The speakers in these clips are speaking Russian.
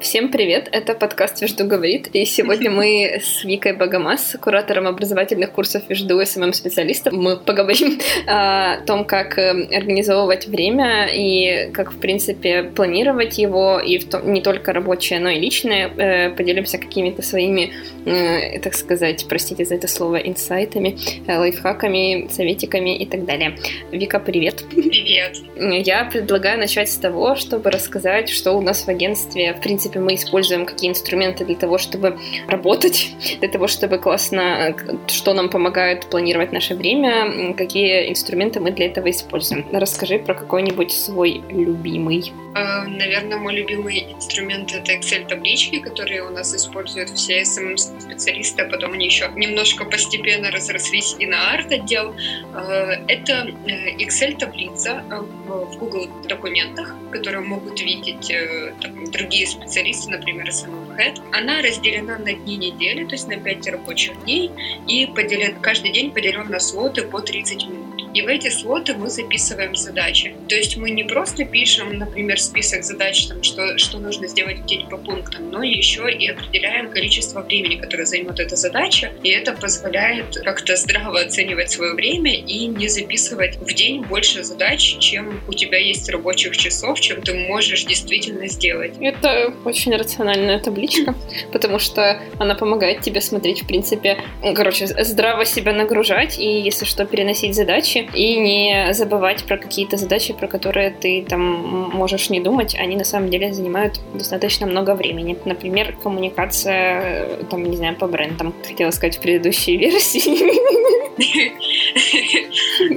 Всем привет, это подкаст «Вежду говорит», и сегодня мы с Викой Богомаз, куратором образовательных курсов «Вежду» СММ-специалистом, мы поговорим о том, как э, организовывать время и как, в принципе, планировать его, и в том, не только рабочее, но и личное. Э, поделимся какими-то своими, э, так сказать, простите за это слово, инсайтами, лайфхаками, советиками и так далее. Вика, привет. Привет. Я предлагаю начать с того, чтобы рассказать, что у нас в агентстве, в принципе, принципе, мы используем какие инструменты для того, чтобы работать, для того, чтобы классно, что нам помогает планировать наше время, какие инструменты мы для этого используем. Расскажи про какой-нибудь свой любимый. Э, наверное, мой любимый инструмент это Excel-таблички, которые у нас используют все SMM-специалисты, а потом они еще немножко постепенно разрослись и на арт-отдел. Э, это э, Excel-таблица в Google документах, которые могут видеть там, другие специалисты, например, SMM Head. Она разделена на дни недели, то есть на 5 рабочих дней, и поделен, каждый день поделен на слоты по 30 минут. И в эти слоты мы записываем задачи. То есть мы не просто пишем, например, список задач, там, что, что нужно сделать в день по пунктам, но еще и определяем количество времени, которое займет эта задача. И это позволяет как-то здраво оценивать свое время и не записывать в день больше задач, чем у тебя есть рабочих часов, чем ты можешь действительно сделать. Это очень рациональная табличка, потому что она помогает тебе смотреть, в принципе, короче, здраво себя нагружать и, если что, переносить задачи задачи и не забывать про какие-то задачи, про которые ты там можешь не думать, они на самом деле занимают достаточно много времени. Например, коммуникация, там, не знаю, по брендам. Хотела сказать в предыдущей версии.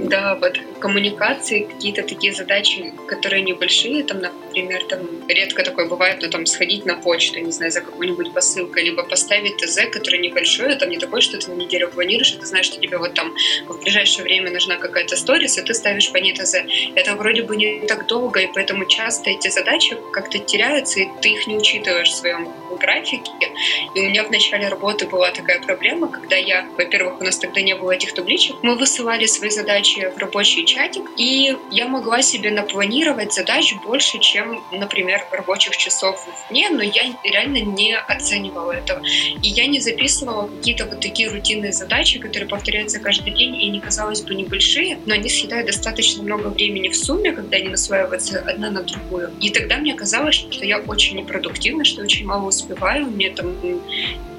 Да, вот коммуникации, какие-то такие задачи, которые небольшие, там, например, там редко такое бывает, но там сходить на почту, не знаю, за какой-нибудь посылкой, либо поставить ТЗ, который небольшой, там не такой, что ты на неделю планируешь, и ты знаешь, что тебе вот там в ближайшее время нужна какая-то сторис, и ты ставишь по ней ТЗ. Это вроде бы не так долго, и поэтому часто эти задачи как-то теряются, и ты их не учитываешь в своем графике. И у меня в начале работы была такая проблема, когда я, во-первых, у нас тогда не было этих табличек, мы высылали свои задачи в рабочий чатик, и я могла себе напланировать задач больше, чем, например, рабочих часов в дне, но я реально не оценивала этого. И я не записывала какие-то вот такие рутинные задачи, которые повторяются каждый день, и не казалось бы небольшие, но они съедают достаточно много времени в сумме, когда они насваиваются одна на другую. И тогда мне казалось, что я очень непродуктивна, что очень мало успеваю, мне там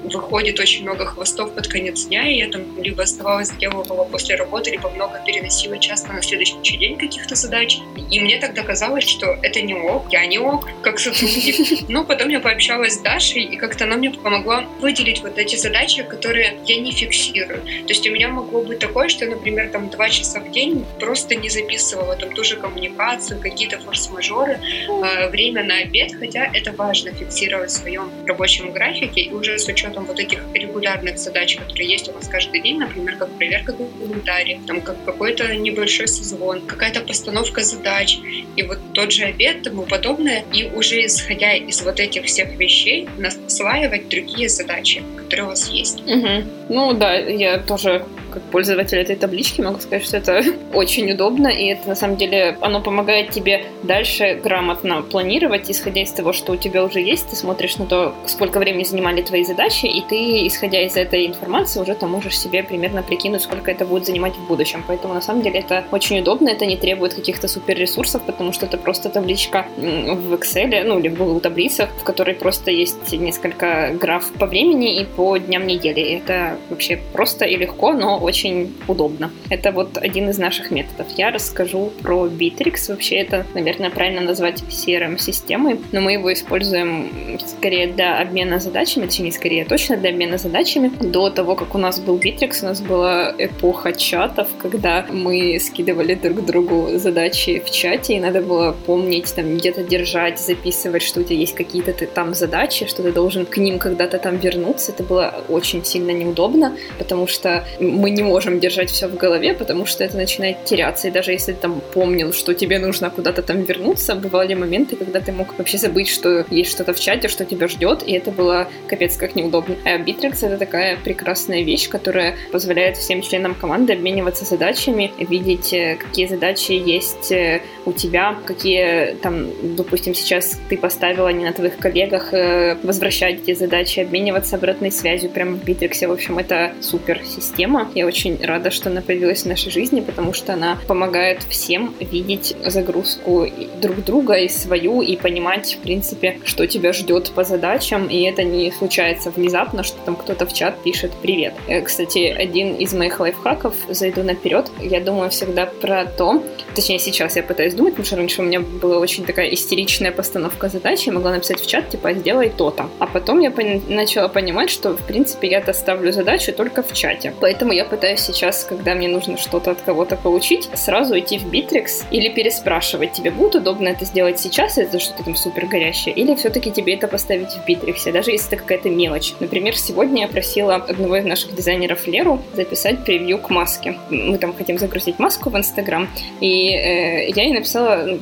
выходит очень много хвостов под конец дня, и я там либо оставалась, делала после работы, либо много переносила часто на следующий день каких-то задач. И мне тогда казалось, что это не ок, я не ок, как сотрудник. Но потом я пообщалась с Дашей, и как-то она мне помогла выделить вот эти задачи, которые я не фиксирую. То есть у меня могло быть такое, что, например, там два часа в день просто не записывала там ту же коммуникацию, какие-то форс-мажоры, э, время на обед, хотя это важно фиксировать в своем рабочем графике, и уже с учетом учетом вот этих регулярных задач, которые есть у вас каждый день, например, как проверка комментариев, там как какой-то небольшой созвон, какая-то постановка задач, и вот тот же обед, тому подобное, и уже исходя из вот этих всех вещей насваивать другие задачи, которые у вас есть. Угу. Ну да, я тоже как пользователь этой таблички могу сказать, что это очень удобно, и это на самом деле оно помогает тебе дальше грамотно планировать, исходя из того, что у тебя уже есть, ты смотришь на то, сколько времени занимали твои задачи, и ты, исходя из этой информации, уже там можешь себе примерно прикинуть, сколько это будет занимать в будущем. Поэтому на самом деле это очень удобно, это не требует каких-то супер ресурсов, потому что это просто табличка в Excel, ну или в Google таблицах, в которой просто есть несколько граф по времени и по дням недели. Это вообще просто и легко, но очень удобно. Это вот один из наших методов. Я расскажу про Bittrex. Вообще это, наверное, правильно назвать CRM-системой, но мы его используем скорее для обмена задачами, точнее, скорее точно для обмена задачами. До того, как у нас был Bittrex, у нас была эпоха чатов, когда мы скидывали друг другу задачи в чате, и надо было помнить, там, где-то держать, записывать, что у тебя есть какие-то там задачи, что ты должен к ним когда-то там вернуться. Это было очень сильно неудобно, потому что мы не можем держать все в голове, потому что это начинает теряться. И даже если ты там помнил, что тебе нужно куда-то там вернуться, бывали моменты, когда ты мог вообще забыть, что есть что-то в чате, что тебя ждет, и это было капец как неудобно. А Bittrex — это такая прекрасная вещь, которая позволяет всем членам команды обмениваться задачами, видеть, э, какие задачи есть э, у тебя, какие там, допустим, сейчас ты поставила не на твоих коллегах, э, возвращать эти задачи, обмениваться обратной связью прямо в Bittrex. В общем, это супер система. Я очень рада, что она появилась в нашей жизни, потому что она помогает всем видеть загрузку друг друга и свою, и понимать, в принципе, что тебя ждет по задачам, и это не случается внезапно, что там кто-то в чат пишет «Привет». Э, кстати, один из моих лайфхаков, зайду наперед, я думаю всегда про то, точнее сейчас я пытаюсь думать, потому что раньше у меня была очень такая истеричная постановка задачи, я могла написать в чат, типа, сделай то-то. А потом я пон- начала понимать, что, в принципе, я-то ставлю задачу только в чате. Поэтому я пытаюсь сейчас, когда мне нужно что-то от кого-то получить, сразу идти в Bittrex или переспрашивать, тебе будет удобно это сделать сейчас, это что-то там супер горящее, или все-таки тебе это поставить в Bittrex, даже если это какая-то мелочь. Например, сегодня я просила одного из наших дизайнеров Леру записать превью к маске. Мы там хотим загрузить маску в Инстаграм, и э, я ей написала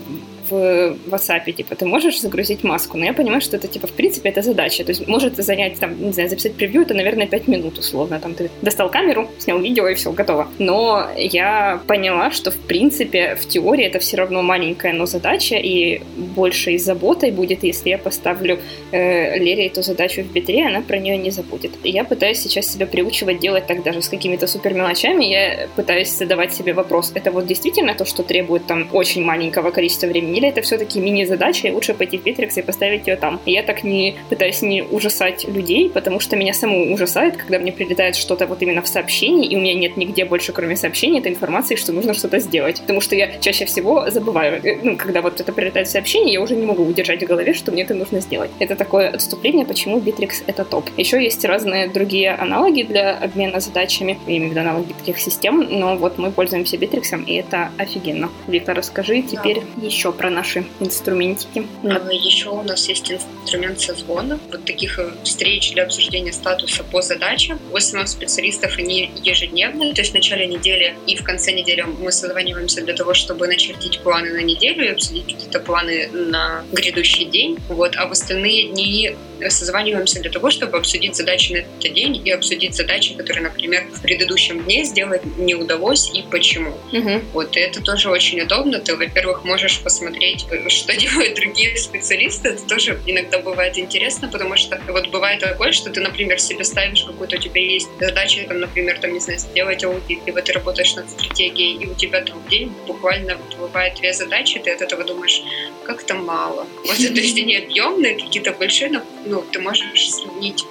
в WhatsApp, типа, ты можешь загрузить маску, но я понимаю, что это, типа, в принципе, это задача, то есть может занять, там, не знаю, записать превью, это, наверное, 5 минут, условно, там, ты достал камеру, снял видео, и все, готово. Но я поняла, что, в принципе, в теории это все равно маленькая, но задача, и больше и заботой будет, если я поставлю э, Лере эту задачу в битре, она про нее не забудет. И я пытаюсь сейчас себя приучивать делать так даже с какими-то супер мелочами, я пытаюсь задавать себе вопрос, это вот действительно то, что требует там очень маленького количества времени, или это все-таки мини-задача, и лучше пойти в Bittrex и поставить ее там. И я так не пытаюсь не ужасать людей, потому что меня саму ужасает, когда мне прилетает что-то вот именно в сообщении, и у меня нет нигде больше, кроме сообщений, этой информации, что нужно что-то сделать. Потому что я чаще всего забываю, э, ну, когда вот это прилетает в сообщение, я уже не могу удержать в голове, что мне это нужно сделать. Это такое отступление, почему Bittrex это топ. Еще есть разные другие аналоги для обмена задачами, я имею в виду аналоги таких систем, но вот мы пользуемся Bittrex, и это офигенно. Виктор, расскажи теперь да. еще про наши инструментики. А, Еще у нас есть инструмент созвона, вот таких э, встреч для обсуждения статуса по задачам. У основных специалистов они ежедневные, то есть в начале недели и в конце недели мы созваниваемся для того, чтобы начертить планы на неделю и обсудить какие-то планы на грядущий день. Вот. А в остальные дни созваниваемся для того, чтобы обсудить задачи на этот день и обсудить задачи, которые, например, в предыдущем дне сделать не удалось и почему. Угу. Вот и это тоже очень удобно. Ты, во-первых, можешь посмотреть, что делают другие специалисты. Это тоже иногда бывает интересно, потому что вот бывает такое, что ты, например, себе ставишь какую-то, у тебя есть задача, там, например, там, не знаю, сделать аудит, либо ты работаешь над стратегией, и у тебя там в день буквально бывает две задачи, ты от этого думаешь, как-то мало. Вот, то есть они объемные, какие-то большие, но ну, ты можешь сравнить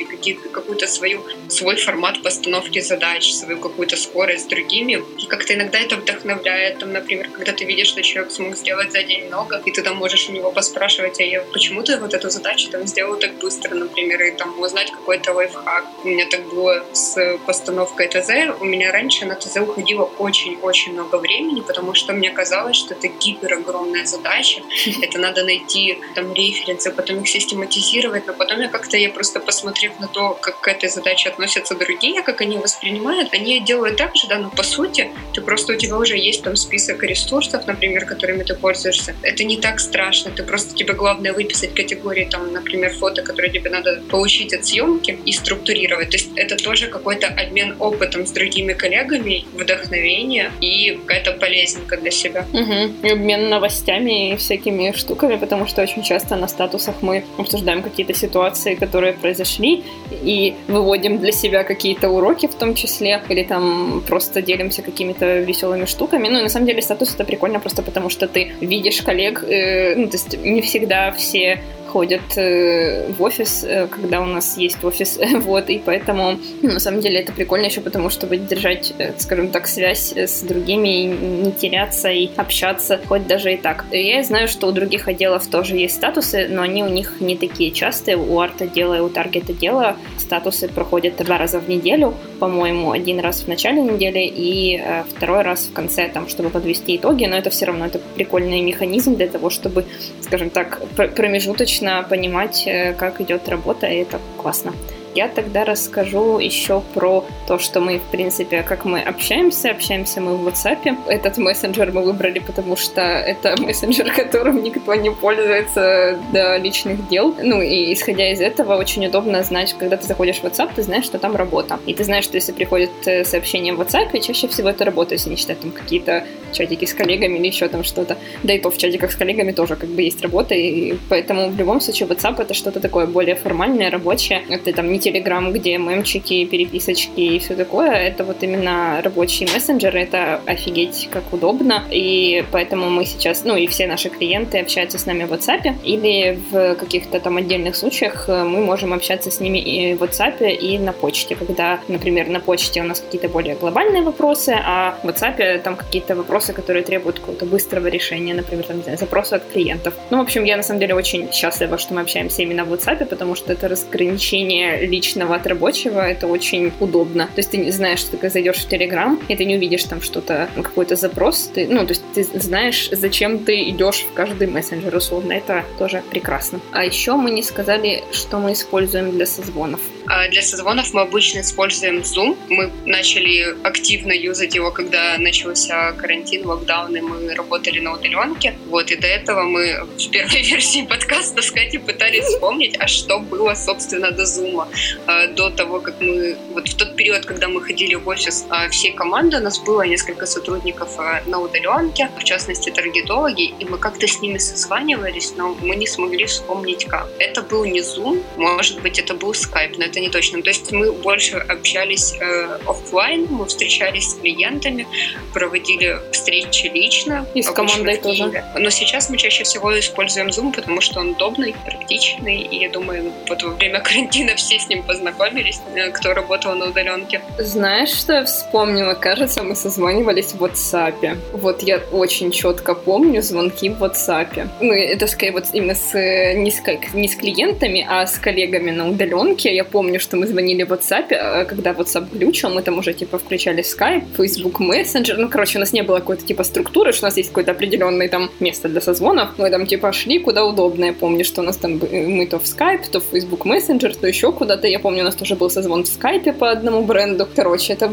какую-то свою, свой формат постановки задач, свою какую-то скорость с другими. И как-то иногда это вдохновляет. Там, например, когда ты видишь, что человек смог сделать за день много, и ты там можешь у него поспрашивать, а я, почему ты вот эту задачу там сделал так быстро, например, и там узнать какой-то лайфхак. У меня так было с постановкой ТЗ. У меня раньше на ТЗ уходило очень-очень много времени, потому что мне казалось, что это гипер огромная задача. Это надо найти там референсы, потом их систематизировать, но потом я как-то, я просто посмотрев на то, как к этой задаче относятся другие, как они воспринимают, они делают так же, да, но по сути, ты просто у тебя уже есть там список ресурсов, например, которыми ты пользуешься. Это не так страшно, ты просто тебе главное выписать категории, там, например, фото, которые тебе надо получить от съемки и структурировать. То есть это тоже какой-то обмен опытом с другими коллегами, вдохновение и какая-то полезненька для себя. Угу. И обмен новостями и всякими штуками, потому что очень часто на статусах мы обсуждаем какие-то ситуации, которые произошли, и выводим для себя какие-то уроки в том числе, или там просто делимся какими-то веселыми штуками. Ну и на самом деле статус это прикольно просто потому, что ты видишь коллег, э, ну то есть не всегда все ходят э, в офис, э, когда у нас есть офис, вот, и поэтому, ну, на самом деле, это прикольно еще потому, чтобы держать, э, скажем так, связь с другими и не теряться и общаться, хоть даже и так. Я знаю, что у других отделов тоже есть статусы, но они у них не такие частые. У арт-отдела и у таргет-отдела статусы проходят два раза в неделю, по-моему, один раз в начале недели и второй раз в конце, там, чтобы подвести итоги, но это все равно это прикольный механизм для того, чтобы, скажем так, промежуточно понимать, э, как идет работа, и это классно. Я тогда расскажу еще про то, что мы, в принципе, как мы общаемся. Общаемся мы в WhatsApp. Этот мессенджер мы выбрали, потому что это мессенджер, которым никто не пользуется для личных дел. Ну и исходя из этого, очень удобно знать, когда ты заходишь в WhatsApp, ты знаешь, что там работа. И ты знаешь, что если приходит э, сообщение в WhatsApp, чаще всего это работа, если не считать там какие-то чатики с коллегами или еще там что-то. Да и то в чатиках с коллегами тоже как бы есть работа, и поэтому в любом случае WhatsApp это что-то такое более формальное, рабочее. Это там не Telegram, где мемчики, переписочки и все такое. Это вот именно рабочий мессенджер, это офигеть как удобно. И поэтому мы сейчас, ну и все наши клиенты общаются с нами в WhatsApp, или в каких-то там отдельных случаях э, мы можем общаться с ними и в WhatsApp, и на почте, когда, например, на почте у нас какие-то более глобальные вопросы, а в WhatsApp там какие-то вопросы, которые требуют какого-то быстрого решения, например, там, не знаю, запросы от клиентов. Ну, в общем, я на самом деле очень счастлива, что мы общаемся именно в WhatsApp, потому что это разграничение личного от рабочего, это очень удобно. То есть ты не знаешь, что ты зайдешь в Telegram, и ты не увидишь там что-то, какой-то запрос, ты, ну, то есть ты знаешь, зачем ты идешь в каждый мессенджер, условно, это тоже прекрасно. А еще мы не сказали, что мы используем для созвонов. А для созвонов мы обычно используем Zoom. Мы начали активно юзать его, когда начался карантин, локдаун, и мы работали на удаленке. Вот, и до этого мы в первой версии подкаста с Катей пытались вспомнить, а что было, собственно, до Zoom. А, до того, как мы... Вот в тот период, когда мы ходили в офис а, всей команды, у нас было несколько сотрудников на удаленке, в частности, таргетологи, и мы как-то с ними созванивались, но мы не смогли вспомнить как. Это был не Zoom, может быть, это был Skype, но это не точно. То есть мы больше общались э, офлайн, мы встречались с клиентами, проводили встречи лично. И с командой тоже. Но сейчас мы чаще всего используем Zoom, потому что он удобный, практичный, и я думаю, вот во время карантина все с ним познакомились, э, кто работал на удаленке. Знаешь, что я вспомнила? Кажется, мы созванивались в WhatsApp. Вот я очень четко помню звонки в WhatsApp. Мы это скорее вот именно с не с, не с клиентами, а с коллегами на удаленке. Я помню, помню, что мы звонили в WhatsApp, а когда WhatsApp глючил, мы там уже, типа, включали Skype, Facebook Messenger, ну, короче, у нас не было какой-то, типа, структуры, что у нас есть какое-то определенное там место для созвонов, мы там, типа, шли куда удобно, я помню, что у нас там, мы то в Skype, то в Facebook Messenger, то еще куда-то, я помню, у нас тоже был созвон в Skype по одному бренду, короче, это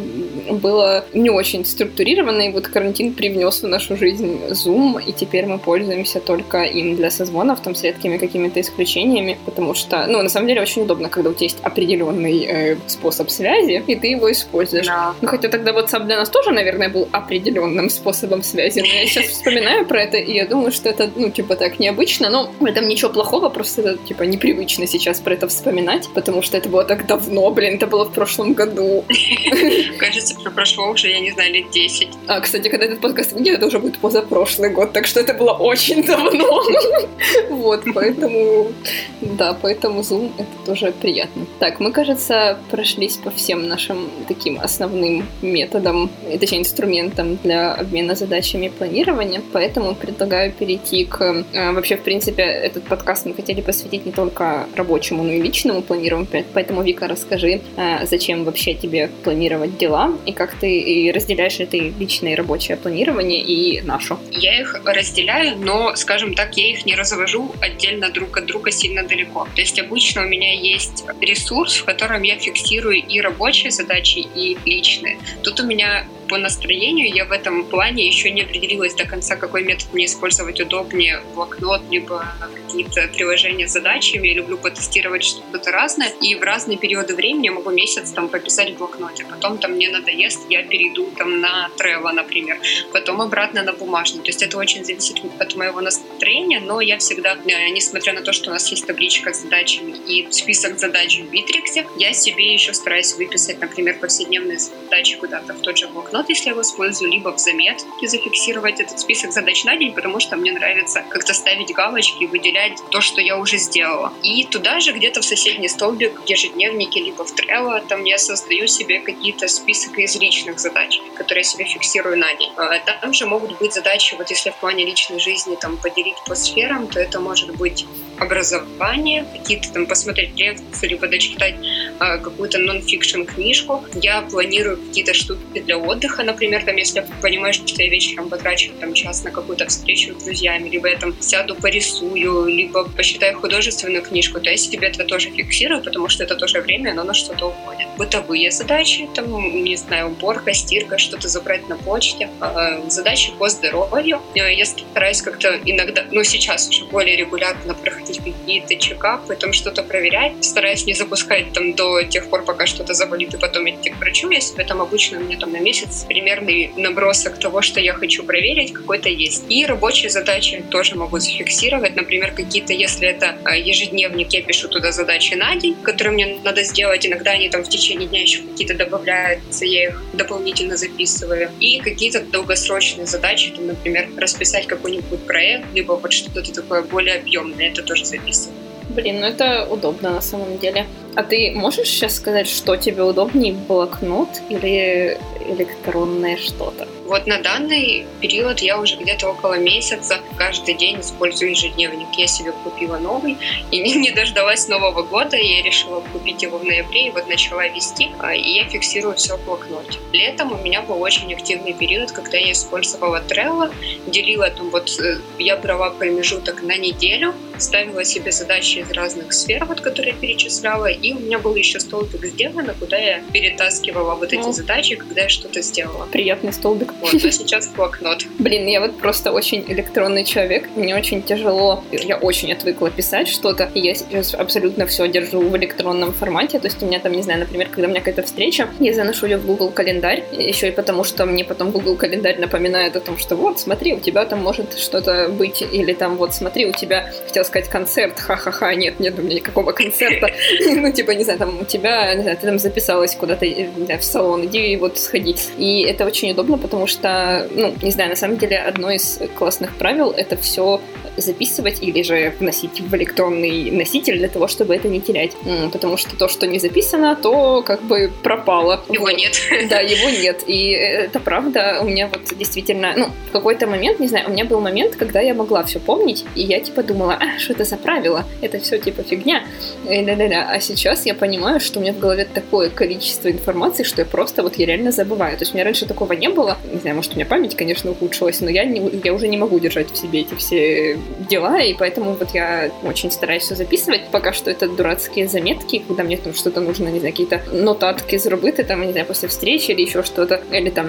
было не очень структурировано, и вот карантин привнес в нашу жизнь Zoom, и теперь мы пользуемся только им для созвонов, там, с редкими какими-то исключениями, потому что, ну, на самом деле, очень удобно, когда у тебя есть определенный э, способ связи, и ты его используешь. Да. Ну, хотя тогда WhatsApp для нас тоже, наверное, был определенным способом связи, но я сейчас вспоминаю про это, и я думаю, что это, ну, типа, так необычно, но в этом ничего плохого, просто это, типа, непривычно сейчас про это вспоминать, потому что это было так давно, блин, это было в прошлом году. Кажется, прошло уже, я не знаю, лет 10. А, кстати, когда этот подкаст выйдет, это уже будет позапрошлый год, так что это было очень давно. Вот, поэтому, да, поэтому Zoom это тоже приятно. Так, мы, кажется, прошлись по всем нашим таким основным методам, точнее, инструментам для обмена задачами планирования, поэтому предлагаю перейти к... Э, вообще, в принципе, этот подкаст мы хотели посвятить не только рабочему, но и личному планированию, поэтому, Вика, расскажи, э, зачем вообще тебе планировать дела и как ты разделяешь это личное и рабочее планирование и нашу? Я их разделяю, но, скажем так, я их не развожу отдельно друг от друга сильно далеко. То есть обычно у меня есть ресурс, в котором я фиксирую и рабочие задачи, и личные. Тут у меня по настроению я в этом плане еще не определилась до конца, какой метод мне использовать удобнее, блокнот, либо какие-то приложения с задачами. Я люблю потестировать что-то разное, и в разные периоды времени я могу месяц там пописать в блокноте. Потом там мне надоест, я перейду там на Trello, например. Потом обратно на бумажный. То есть это очень зависит от моего настроения, но я всегда, э, несмотря на то, что у нас есть табличка с задачами и список задач в Битриксе, я себе еще стараюсь выписать, например, повседневные задачи куда-то в тот же блокнот, блокнот, если я его использую, либо в заметке зафиксировать этот список задач на день, потому что мне нравится как-то ставить галочки, выделять то, что я уже сделала. И туда же где-то в соседний столбик, в ежедневнике, либо в Trello, там я создаю себе какие-то список из личных задач, которые я себе фиксирую на день. А там же могут быть задачи, вот если в плане личной жизни там поделить по сферам, то это может быть образование, какие-то там посмотреть лекции, либо дочитать а, какую-то нон-фикшн книжку. Я планирую какие-то штуки для отдыха, например, там, если я понимаю, что я вечером потрачу там час на какую-то встречу с друзьями, либо я там сяду порисую, либо посчитаю художественную книжку, то я себе это тоже фиксирую, потому что это тоже время, но на что-то уходит. Бытовые задачи, там, не знаю, уборка, стирка, что-то забрать на почте, а, задачи по здоровью. Я стараюсь как-то иногда, ну, сейчас уже более регулярно проходить какие-то чекапы, там что-то проверять. Стараюсь не запускать там до тех пор, пока что-то заболит, и потом идти к врачу. Я себе там обычно у меня там на месяц примерный набросок того, что я хочу проверить, какой-то есть. И рабочие задачи тоже могу зафиксировать. Например, какие-то, если это а, ежедневник, я пишу туда задачи на день, которые мне надо сделать. Иногда они там в течение дня еще какие-то добавляются, я их дополнительно записываю. И какие-то долгосрочные задачи, там, например, расписать какой-нибудь проект, либо вот что-то такое более объемное, это тоже записываю. Блин, ну это удобно на самом деле. А ты можешь сейчас сказать, что тебе удобнее, блокнот или электронное что-то? Вот на данный период я уже где-то около месяца каждый день использую ежедневник. Я себе купила новый и не, дождалась Нового года. Я решила купить его в ноябре и вот начала вести. А, и я фиксирую все в блокноте. Летом у меня был очень активный период, когда я использовала Trello, делила там вот, э, я брала промежуток на неделю, ставила себе задачи из разных сфер, вот, которые перечисляла, и у меня был еще столбик сделан, куда я перетаскивала вот эти задачи, когда я что-то сделала. Приятный столбик. Вот, а сейчас блокнот. Блин, я вот просто очень электронный человек, мне очень тяжело, я очень отвыкла писать что-то, и я сейчас абсолютно все держу в электронном формате, то есть у меня там, не знаю, например, когда у меня какая-то встреча, я заношу ее в Google календарь, еще и потому, что мне потом Google календарь напоминает о том, что вот, смотри, у тебя там может что-то быть, или там вот, смотри, у тебя, хотел сказать, концерт, ха-ха-ха, нет, нет у меня никакого концерта, ну, типа, не знаю, там у тебя, не знаю, ты там записалась куда-то в салон, иди вот сходи. И это очень удобно, потому что, ну, не знаю, на самом деле одно из классных правил — это все записывать или же вносить в электронный носитель для того, чтобы это не терять. Потому что то, что не записано, то как бы пропало. Его вот. нет. Да, его нет. И это правда. У меня вот действительно, ну, в какой-то момент, не знаю, у меня был момент, когда я могла все помнить, и я типа думала, а, что это за правило? Это все типа фигня. И, да, да, да. А сейчас я понимаю, что у меня в голове такое количество информации, что я просто вот я реально забываю. То есть у меня раньше такого не было. Не знаю, может, у меня память, конечно, ухудшилась, но я, не, я уже не могу держать в себе эти все дела, и поэтому вот я очень стараюсь все записывать. Пока что это дурацкие заметки, когда мне там что-то нужно, не знаю, какие-то нотатки зробити, там, не знаю, после встречи или еще что-то, или там,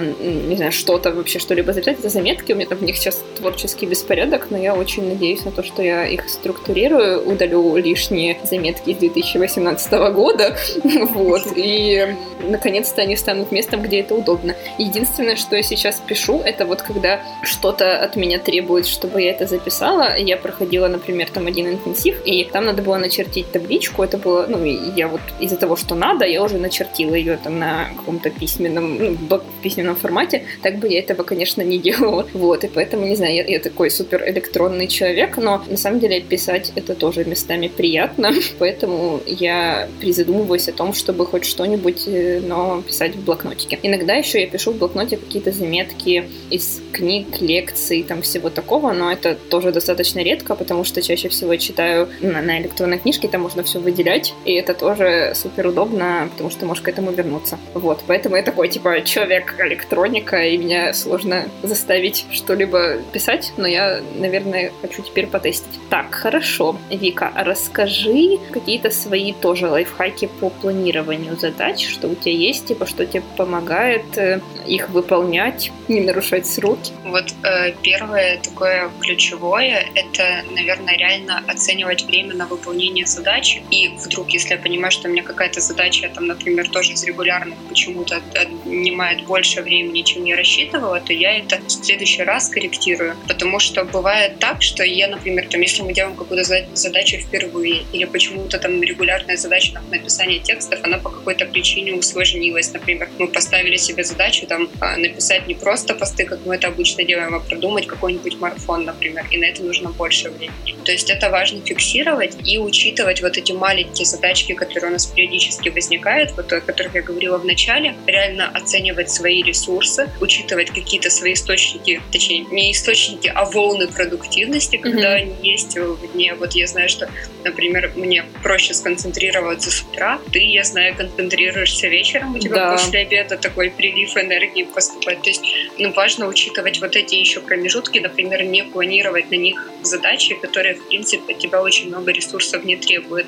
не знаю, что-то вообще, что-либо записать. Это заметки, у меня там в них сейчас творческий беспорядок, но я очень надеюсь на то, что я их структурирую, удалю лишние заметки из 2018 года, вот, и наконец-то они станут местом, где это удобно. Единственное, что я сейчас пишу, это вот когда что-то от меня требует, чтобы я это записала, я проходила, например, там один интенсив, и там надо было начертить табличку, это было, ну, я вот из-за того, что надо, я уже начертила ее там на каком-то письменном, ну, в письменном формате, так бы я этого, конечно, не делала, вот, и поэтому, не знаю, я, я такой супер электронный человек, но на самом деле писать это тоже местами приятно, поэтому я призадумываюсь о том, чтобы хоть что-нибудь, э, но писать в блокнотике. Иногда еще я пишу в блокноте какие-то заметки из книг, лекций, там всего такого, но это тоже достаточно редко, потому что чаще всего читаю на, на электронной книжке, там можно все выделять, и это тоже супер удобно, потому что можешь к этому вернуться. Вот, поэтому я такой, типа, человек-электроника, и меня сложно заставить что-либо писать, но я, наверное, хочу теперь потестить. Так, хорошо. Вика, расскажи какие-то свои тоже лайфхаки по планированию задач, что у тебя есть, типа, что тебе помогает э, их выполнять, не нарушать сроки? Вот э, первое такое ключевое — это, наверное, реально оценивать время на выполнение задачи. И вдруг, если я понимаю, что у меня какая-то задача, там, например, тоже из регулярных почему-то отнимает больше времени, чем я рассчитывала, то я это в следующий раз корректирую. Потому что бывает так, что я, например, там, если мы делаем какую-то задачу впервые, или почему-то там регулярная задача там, написания текстов, она по какой-то причине усложнилась. Например, мы поставили себе задачу там а, написать не просто посты, как мы это обычно делаем, а продумать какой-нибудь марафон, например. И на это нужно больше времени. То есть это важно фиксировать и учитывать вот эти маленькие задачки, которые у нас периодически возникают, вот о которых я говорила в начале, реально оценивать свои ресурсы, учитывать какие-то свои источники, точнее, не источники, а волны продуктивности, когда mm-hmm. они есть в дне. Вот я знаю, что, например, мне проще сконцентрироваться с утра, ты, я знаю, концентрируешься вечером, у тебя да. после обеда такой прилив энергии поступает. То есть ну, важно учитывать вот эти еще промежутки, например, не планировать на них задачи, которые, в принципе, тебя очень много ресурсов не требуют.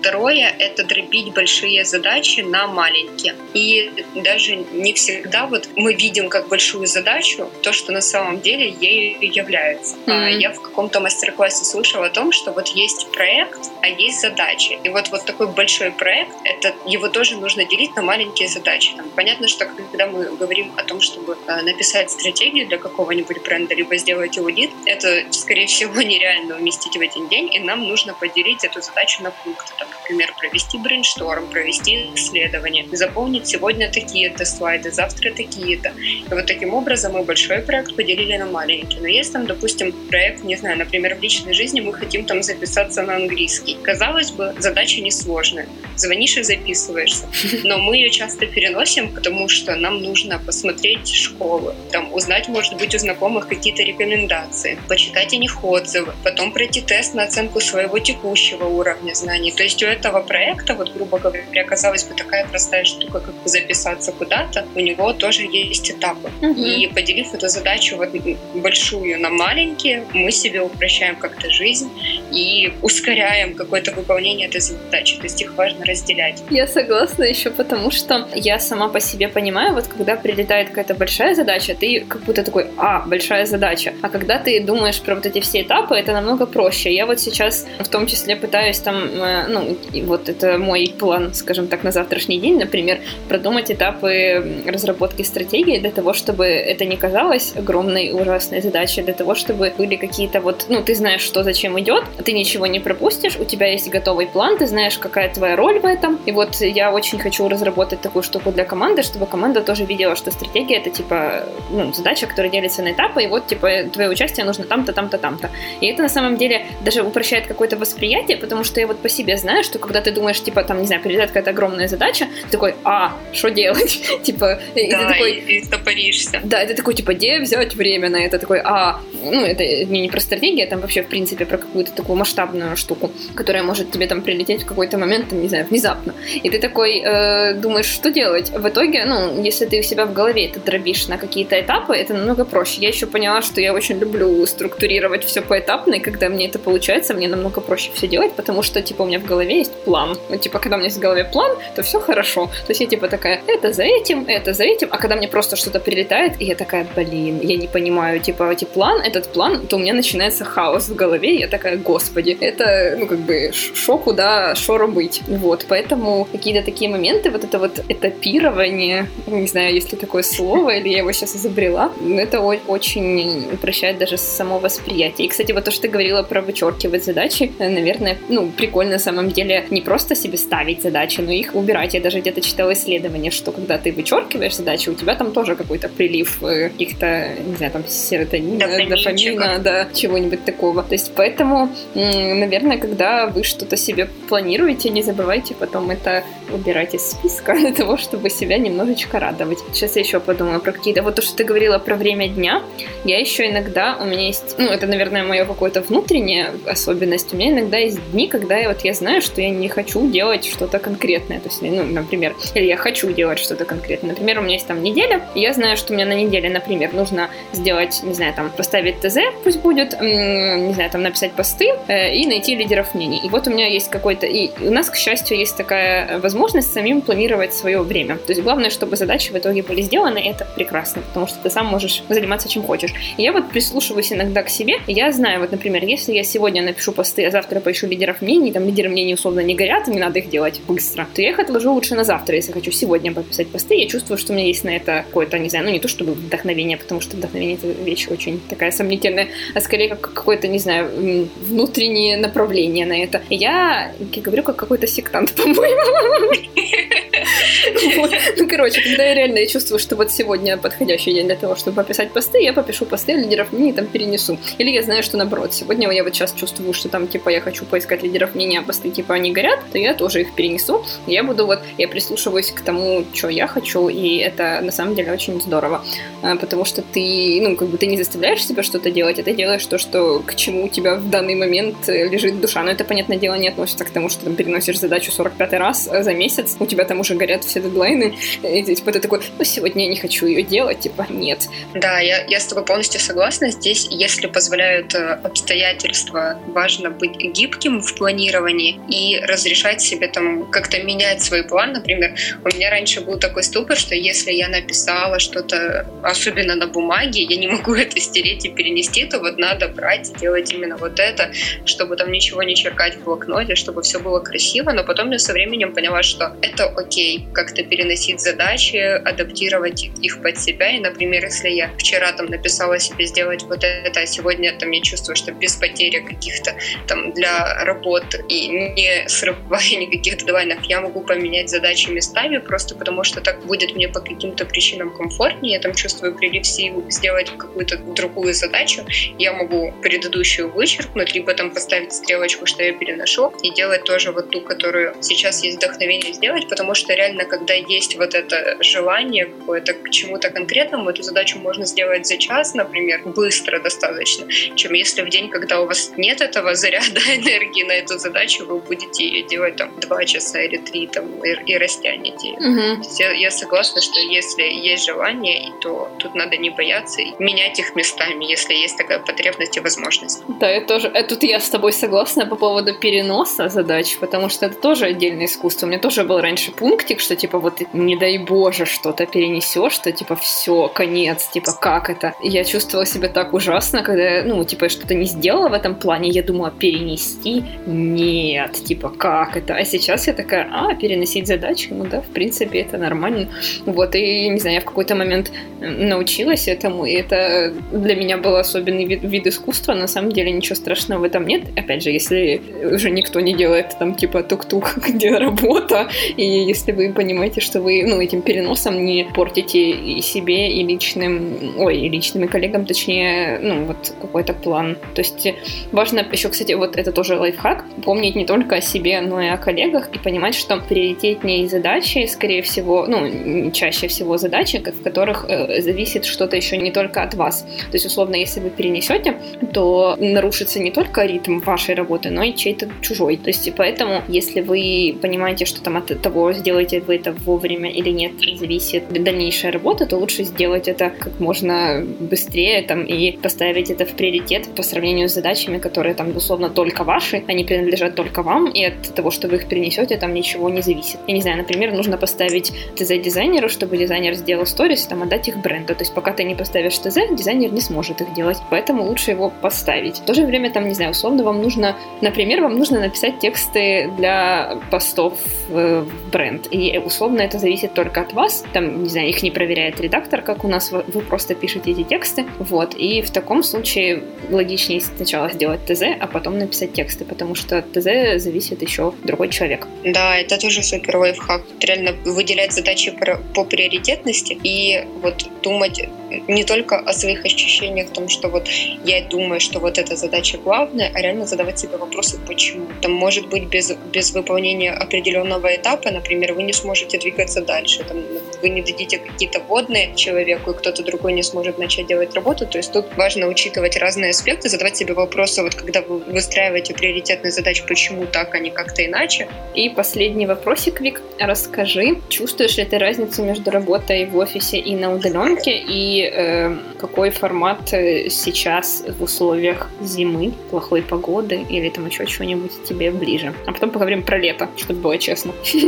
Второе — это дробить большие задачи на маленькие. И даже не всегда вот мы видим как большую задачу то, что на самом деле ею является. Mm-hmm. Я в каком-то мастер-классе слышала о том, что вот есть проект, а есть задачи. И вот, вот такой большой проект, это, его тоже нужно делить на маленькие задачи. Там, понятно, что когда мы говорим о том, чтобы э, написать стратегию для какого-нибудь бренда, либо сделать аудит, это, скорее всего, нереально уместить в один день, и нам нужно поделить эту задачу на пункты. Там, например, провести brainstorm, провести исследование, заполнить сегодня такие-то слайды, завтра такие-то. И вот таким образом мы большой проект поделили на маленький. Но есть там, допустим, проект, не знаю, например, в личной жизни мы хотим там записаться на английский. Казалось бы, задача несложная. Звонишь и записываешься. Но мы ее часто переносим, потому что нам нужно посмотреть школы, там узнать, может быть, у знакомых какие-то рекомендации, почитать о них отзывы, потом пройти тест на оценку своего текущего уровня знаний. То есть у этого проекта, вот грубо говоря, казалось бы, такая простая штука, как записаться куда-то, у него тоже есть этапы. Угу. И поделив эту задачу вот большую на маленькие, мы себе упрощаем как-то жизнь и ускоряем какое-то выполнение этой задачи. То есть их важно разделять. Я согласна еще потому, что я сама по себе понимаю, вот когда прилетает какая-то большая задача, ты как будто такой, а, большая задача. А когда ты думаешь про вот эти все этапы, это намного проще. Я вот сейчас в том числе пытаюсь там, э, ну, вот это мой план, скажем так, на завтрашний день, например, продумать этапы разработки стратегии для того, чтобы это не казалось огромной ужасной задачей, для того, чтобы были какие-то вот, ну, ты знаешь, что зачем идет, ты ничего не пропустишь, у тебя есть готовый план, ты знаешь, какая твоя роль в этом. И вот я очень хочу разработать такую штуку для команды, чтобы команда тоже видела, что стратегия это типа ну, задача, которая делится на этапы, и вот типа твое участие нужно там-то, там-то, там-то. И это на самом деле даже упрощает какое-то восприятие, потому что я вот по себе знаю, что когда ты думаешь, типа, там, не знаю, прилетает какая-то огромная задача, ты такой, а, что делать? типа, и ты такой... и стопоришься. Да, это такой, типа, где взять время на это? Такой, а, ну, это не, не про стратегию, а там вообще, в принципе, про какую-то такую масштабную штуку, которая может тебе там прилететь в какой-то момент, там, не знаю, внезапно. И ты такой э, думаешь, что делать? В итоге, ну, если ты у себя в голове это дробишь на какие-то этапы, это намного проще. Я еще поняла, что я очень люблю структурировать все поэтапно, и когда мне это получается, мне намного проще все делать, потому что, типа, у меня в голове есть план. Ну, типа, когда у меня есть в голове план, то все хорошо. То есть я, типа, такая, это за этим, это за этим, а когда мне просто что-то прилетает, и я такая, блин, я не понимаю, типа, эти план, этот план, то у меня начинается хаос в голове, и я такая, господи, это, ну, как бы, шо куда, шо робить. Вот, поэтому какие-то такие моменты, вот это вот этапирование, не знаю, есть ли такое слово, или я его сейчас изобрела, но это очень упрощает даже само восприятие. И, кстати, вот то, что ты говорила про вычеркивать задачи, наверное, ну, прикольно на самом деле не просто себе ставить задачи, но их убирать. Я даже где-то читала исследование, что когда ты вычеркиваешь задачи, у тебя там тоже какой-то прилив э, каких-то, не знаю, там серотонина, дофамина, да, чего-нибудь такого. То есть поэтому, наверное, когда вы что-то себе планируете, не забывайте потом это убирать из списка для того, чтобы себя немножечко радовать. Сейчас я еще подумаю про какие-то... Вот то, что ты говорила про время дня, я еще иногда... У меня есть... Ну, это, наверное, мое какое-то внутренняя особенность. У меня иногда есть дни, когда я, вот я знаю, что я не хочу делать что-то конкретное. То есть, ну, например, или я хочу делать что-то конкретное. Например, у меня есть там неделя, и я знаю, что мне на неделе, например, нужно сделать, не знаю, там, поставить ТЗ, пусть будет, не знаю, там, написать посты э, и найти лидеров мнений. И вот у меня есть какой-то... И у нас, к счастью, есть такая возможность самим планировать свое время. То есть главное, чтобы задачи в итоге были сделаны, это прекрасно, потому что ты сам можешь заниматься чем хочешь. И я вот прислушиваюсь иногда к себе, я знаю, вот, например, если я сегодня напишу посты, а завтра поищу лидеров мнений, там лидеры мнений условно не горят, и мне надо их делать быстро, то я их отложу лучше на завтра, если хочу сегодня пописать посты. Я чувствую, что у меня есть на это какое-то, не знаю, ну не то чтобы вдохновение, потому что вдохновение это вещь очень такая сомнительная, а скорее как какое-то, не знаю, внутреннее направление на это. Я, я говорю, как какой-то сектант, по-моему. Ну, короче, когда я реально чувствую, что вот сегодня подходящий день для того, чтобы пописать посты, я попишу посты лидеров мнений, там перенесу. Или я знаю, что наоборот, сегодня я вот сейчас чувствую, что там, типа, я хочу поискать лидеров мнений, а посты, типа, они горят, то я тоже их перенесу. Я буду вот, я прислушиваюсь к тому, что я хочу, и это на самом деле очень здорово. А, потому что ты, ну, как бы ты не заставляешь себя что-то делать, а ты делаешь то, что к чему у тебя в данный момент э, лежит душа. Но это, понятное дело, не относится к тому, что там переносишь задачу 45 раз э, за месяц, у тебя там уже горят все дедлайны, и типа ты такой, ну, сегодня я не хочу ее делать, типа, нет. Да, я, я с тобой полностью согласна. Здесь, если позволяют э, обстоятельства, важно быть гибким в планировании и разрешать себе там как-то менять свой план. Например, у меня раньше был такой ступор, что если я написала что-то, особенно на бумаге, я не могу это стереть и перенести, то вот надо брать и делать именно вот это, чтобы там ничего не черкать в блокноте, чтобы все было красиво. Но потом я со временем поняла, что это окей, как-то переносить задачи, адаптировать их под себя. И, например, если я вчера там написала себе сделать вот это, а сегодня там я чувствую, что без потери каких-то там для работ и не срывая никаких дедлайнов, я могу поменять задачи местами, просто потому что так будет мне по каким-то причинам комфортнее, я там чувствую прилив сил сделать какую-то другую задачу, я могу предыдущую вычеркнуть, либо там поставить стрелочку, что я переношу, и делать тоже вот ту, которую сейчас есть вдохновение сделать, потому что реально, когда есть вот это желание какое-то к чему-то конкретному, эту задачу можно сделать за час, например, быстро достаточно, чем если в день, когда у вас нет этого заряда энергии на эту задачу, вы будете ее делать там два часа или три там и, и растянете. Угу. Я, я согласна, что если есть желание, то тут надо не бояться и менять их местами, если есть такая потребность и возможность. Да, я тоже. А тут я с тобой согласна по поводу переноса задач, потому что это тоже отдельное искусство. У меня тоже был раньше пунктик, что типа вот не дай боже что-то перенесешь, что типа все, конец, типа как это? Я чувствовала себя так ужасно, когда, ну, типа, я что-то не сделала в этом плане, я думала, перенести? Нет, типа, как это? А сейчас я такая, а, переносить задачи? Ну да, в принципе, это нормально. Вот, и, не знаю, я в какой-то момент научилась этому, и это для меня был особенный вид, вид искусства, на самом деле ничего страшного в этом нет. Опять же, если уже никто не делает там, типа, тук-тук, где работа, и если вы понимаете, что вы, ну, этим переносом не портите и себе, и личным, ой, и личным, и коллегам, точнее, ну, вот какой-то план. То есть важно еще, кстати, вот это тоже лайфхак, помнить не только о себе, но и о коллегах, и понимать, что приоритетнее задачи, скорее всего, ну, чаще всего задачи, в которых э, зависит что-то еще не только от вас. То есть, условно, если вы перенесете, то нарушится не только ритм вашей работы, но и чей-то чужой. То есть, поэтому, если вы понимаете, что там от того, сделаете вы это вовремя или нет, зависит дальнейшая работа, то лучше сделать это как можно быстрее там, и поставить это в приоритет по сравнению с задачами, которые там, условно, только ваши, они принадлежат только вам, и от того, что вы их перенесете, там ничего не зависит. Я не знаю, например, нужно поставить ТЗ дизайнеру, чтобы дизайнер сделал сторис, там отдать их бренду. То есть пока ты не поставишь ТЗ, дизайнер не сможет их делать, поэтому лучше его поставить. В то же время, там, не знаю, условно, вам нужно, например, вам нужно написать тексты для постов в бренд, и условно это зависит только от вас, там, не знаю, их не проверяет редактор, как у нас, вы просто пишете эти тексты, вот, и в таком случае логичнее сначала сделать ТЗ, а потом написать тексты, потому что от ТЗ зависит еще другой человек. Да, это тоже супер лайфхак. Реально выделять задачи по приоритетности и вот думать не только о своих ощущениях, о том, что вот я думаю, что вот эта задача главная, а реально задавать себе вопросы, почему. Там может быть без, без выполнения определенного этапа, например, вы не сможете двигаться дальше, там, вы не дадите какие-то водные человеку, и кто-то другой не сможет начать делать работу. То есть тут важно учитывать разные аспекты, задавать себе вопросы, вот когда вы выстраиваете приоритетные задачи, почему так, а не как-то иначе. И последний вопросик, Вик. Расскажи, чувствуешь ли ты разницу между работой в офисе и на удаленке, и э, какой формат э, сейчас в условиях зимы, плохой погоды или там еще чего-нибудь тебе ближе. А потом поговорим про лето, чтобы было честно.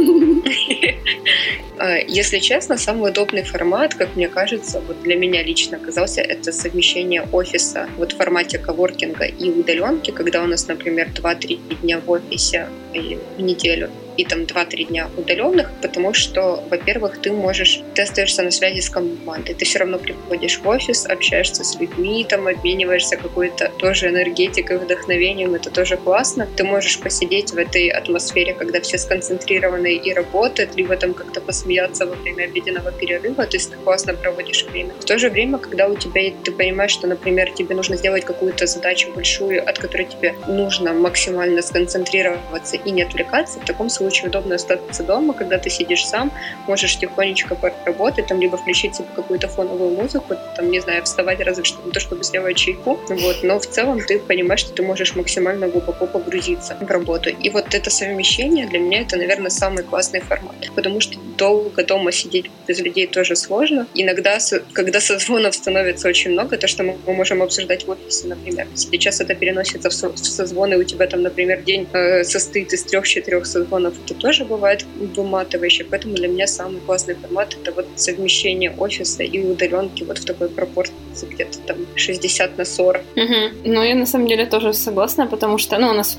А, если честно, самый удобный формат, как мне кажется, вот для меня лично оказался, это совмещение офиса вот в формате коворкинга и удаленки, когда у нас, например, 2-3 дня в офисе и в неделю и там 2-3 дня удаленных, потому что, во-первых, ты можешь, ты остаешься на связи с командой, ты все равно приходишь в офис, общаешься с людьми, там обмениваешься какой-то тоже энергетикой, вдохновением, это тоже классно. Ты можешь посидеть в этой атмосфере, когда все сконцентрированы и работают, либо там как-то посмеяться во время обеденного перерыва, то есть ты классно проводишь время. В то же время, когда у тебя, ты понимаешь, что, например, тебе нужно сделать какую-то задачу большую, от которой тебе нужно максимально сконцентрироваться и не отвлекаться, в таком случае удобно остаться дома, когда ты сидишь сам, можешь тихонечко поработать, там, либо включить себе какую-то фоновую музыку, там, не знаю, вставать разве что то, чтобы сделать чайку, вот, но в целом ты понимаешь, что ты можешь максимально глубоко погрузиться в работу. И вот это совмещение для меня это, наверное, самый классный формат, потому что долго дома сидеть без людей тоже сложно. Иногда, когда созвонов становится очень много, то, что мы можем обсуждать в офисе, например, сейчас это переносится в созвоны, у тебя там, например, день э, состоит из трех-четырех созвонов, это тоже бывает выматывающе, поэтому для меня самый классный формат это вот совмещение офиса и удаленки вот в такой пропорции где-то там 60 на 40. Угу. Ну, я на самом деле тоже согласна, потому что, ну, у нас,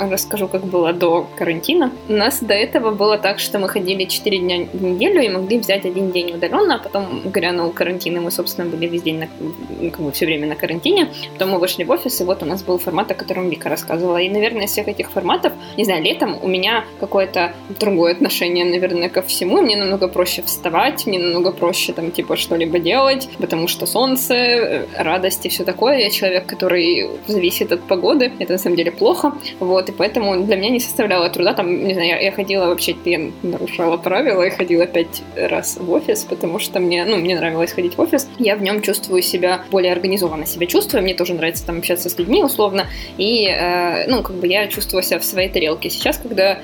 расскажу, как было до карантина. У нас до этого было так, что мы ходили 4 дня в неделю и могли взять один день удаленно, а потом грянул карантин, и мы, собственно, были весь день, на, как бы все время на карантине. Потом мы вышли в офис, и вот у нас был формат, о котором Вика рассказывала. И, наверное, из всех этих форматов, не знаю, летом у меня какое-то другое отношение, наверное, ко всему. Мне намного проще вставать, мне намного проще там, типа, что-либо делать, потому что солнце, э, радость и все такое. Я человек, который зависит от погоды. Это на самом деле плохо. Вот, и поэтому для меня не составляло труда. Там, не знаю, я, я ходила вообще, я нарушала правила и ходила пять раз в офис, потому что мне, ну, мне нравилось ходить в офис. Я в нем чувствую себя более организованно себя чувствую. Мне тоже нравится там общаться с людьми условно. И, э, ну, как бы я чувствовала себя в своей тарелке. Сейчас, когда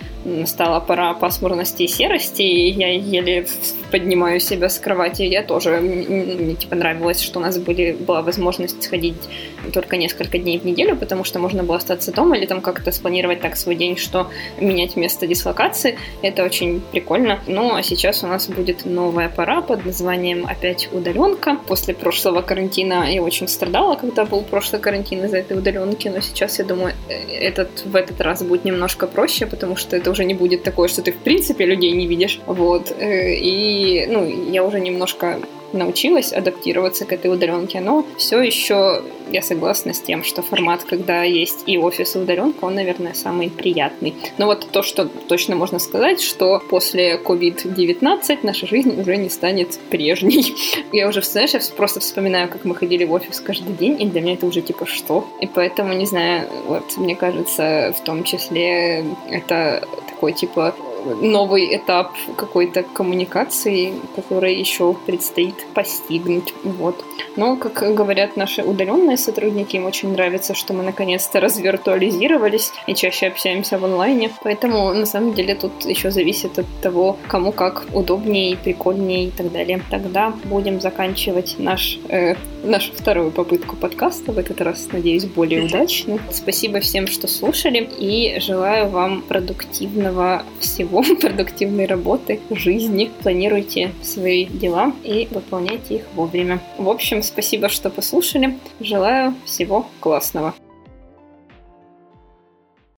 стала пора пасмурности и серости, я еле поднимаю себя с кровати, я тоже, мне типа нравилось, что у нас были, была возможность сходить только несколько дней в неделю, потому что можно было остаться дома или там как-то спланировать так свой день, что менять место дислокации. Это очень прикольно. Ну, а сейчас у нас будет новая пора под названием опять удаленка. После прошлого карантина я очень страдала, когда был прошлый карантин из-за этой удаленки, но сейчас, я думаю, э, этот, в этот раз будет немножко проще, потому что это уже не будет такое, что ты в принципе людей не видишь. Вот. Э, ну, я уже немножко научилась адаптироваться к этой удаленке, но все еще я согласна с тем, что формат, когда есть и офис, и удаленка, он, наверное, самый приятный. Но вот то, что точно можно сказать, что после COVID-19 наша жизнь уже не станет прежней. Я уже, знаешь, я просто вспоминаю, как мы ходили в офис каждый день, и для меня это уже типа что? И поэтому, не знаю, вот мне кажется, в том числе это такой типа новый этап какой-то коммуникации, который еще предстоит постигнуть. Вот. Но, как говорят наши удаленные сотрудники, им очень нравится, что мы наконец-то развиртуализировались и чаще общаемся в онлайне. Поэтому, на самом деле, тут еще зависит от того, кому как удобнее, прикольнее и так далее. Тогда будем заканчивать наш, э, нашу вторую попытку подкаста. В этот раз, надеюсь, более удачно. Спасибо всем, что слушали, и желаю вам продуктивного всего продуктивной работы, жизни. Планируйте свои дела и выполняйте их вовремя. В общем, спасибо, что послушали. Желаю всего классного.